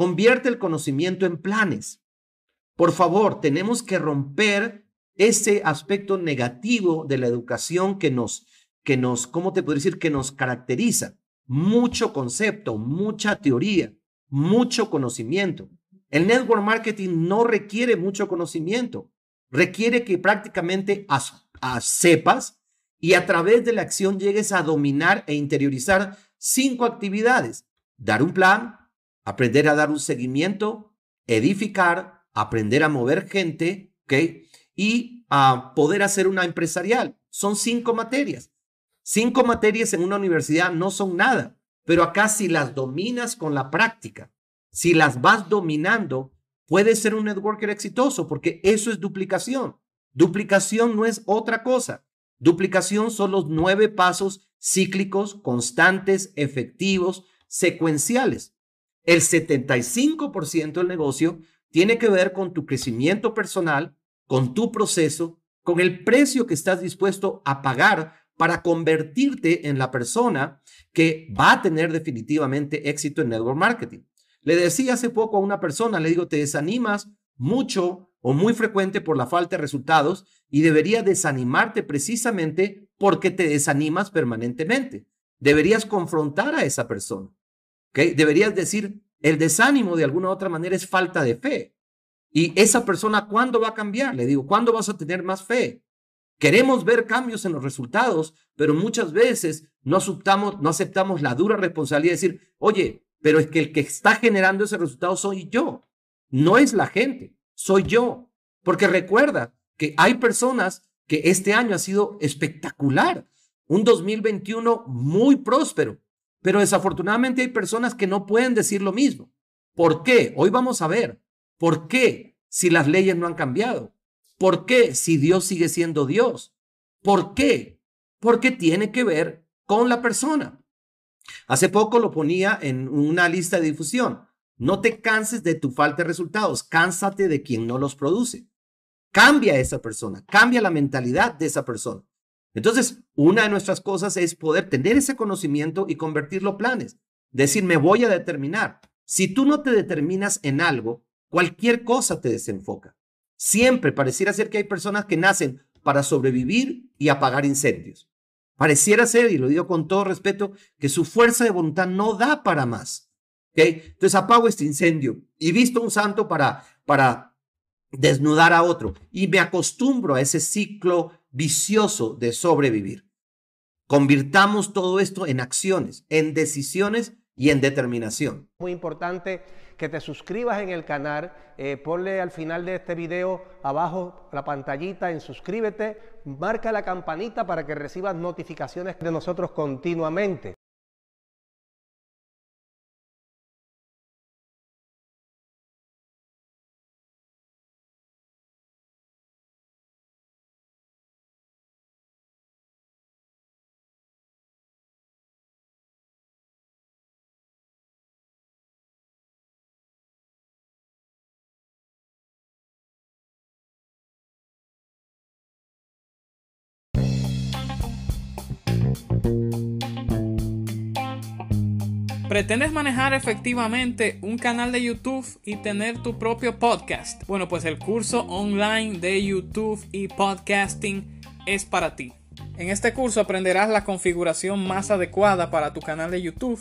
Convierte el conocimiento en planes. Por favor, tenemos que romper ese aspecto negativo de la educación que nos, que nos, ¿cómo te puedo decir? Que nos caracteriza. Mucho concepto, mucha teoría, mucho conocimiento. El network marketing no requiere mucho conocimiento, requiere que prácticamente sepas y a través de la acción llegues a dominar e interiorizar cinco actividades. Dar un plan, aprender a dar un seguimiento, edificar, aprender a mover gente, ¿ok? Y a poder hacer una empresarial. Son cinco materias. Cinco materias en una universidad no son nada, pero acá si las dominas con la práctica, si las vas dominando, puedes ser un networker exitoso porque eso es duplicación. Duplicación no es otra cosa. Duplicación son los nueve pasos cíclicos, constantes, efectivos, secuenciales. El 75% del negocio tiene que ver con tu crecimiento personal, con tu proceso, con el precio que estás dispuesto a pagar para convertirte en la persona que va a tener definitivamente éxito en network marketing. Le decía hace poco a una persona, le digo, te desanimas mucho o muy frecuente por la falta de resultados y debería desanimarte precisamente porque te desanimas permanentemente. Deberías confrontar a esa persona. Deberías decir, el desánimo de alguna u otra manera es falta de fe. Y esa persona, ¿cuándo va a cambiar? Le digo, ¿cuándo vas a tener más fe? Queremos ver cambios en los resultados, pero muchas veces no aceptamos, no aceptamos la dura responsabilidad de decir, oye, pero es que el que está generando ese resultado soy yo, no es la gente, soy yo. Porque recuerda que hay personas que este año ha sido espectacular, un 2021 muy próspero, pero desafortunadamente hay personas que no pueden decir lo mismo. ¿Por qué? Hoy vamos a ver. ¿Por qué si las leyes no han cambiado? ¿Por qué si Dios sigue siendo Dios? ¿Por qué? Porque tiene que ver con la persona. Hace poco lo ponía en una lista de difusión. No te canses de tu falta de resultados, cánsate de quien no los produce. Cambia a esa persona, cambia la mentalidad de esa persona. Entonces, una de nuestras cosas es poder tener ese conocimiento y convertirlo en planes. Decir, me voy a determinar. Si tú no te determinas en algo, cualquier cosa te desenfoca. Siempre pareciera ser que hay personas que nacen para sobrevivir y apagar incendios. Pareciera ser, y lo digo con todo respeto, que su fuerza de voluntad no da para más. ¿okay? Entonces apago este incendio y visto un santo para, para desnudar a otro y me acostumbro a ese ciclo vicioso de sobrevivir. Convirtamos todo esto en acciones, en decisiones y en determinación. Muy importante que te suscribas en el canal, eh, ponle al final de este video abajo la pantallita en suscríbete, marca la campanita para que recibas notificaciones de nosotros continuamente. ¿Pretendes manejar efectivamente un canal de YouTube y tener tu propio podcast? Bueno, pues el curso online de YouTube y podcasting es para ti. En este curso aprenderás la configuración más adecuada para tu canal de YouTube,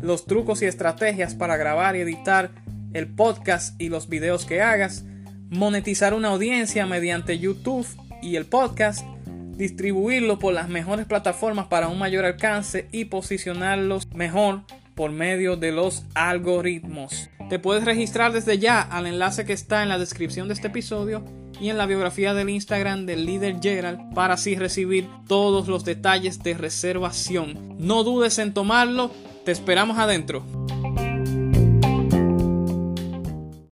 los trucos y estrategias para grabar y editar el podcast y los videos que hagas, monetizar una audiencia mediante YouTube y el podcast, distribuirlo por las mejores plataformas para un mayor alcance y posicionarlos mejor por medio de los algoritmos. Te puedes registrar desde ya al enlace que está en la descripción de este episodio y en la biografía del Instagram del líder Gerald para así recibir todos los detalles de reservación. No dudes en tomarlo, te esperamos adentro.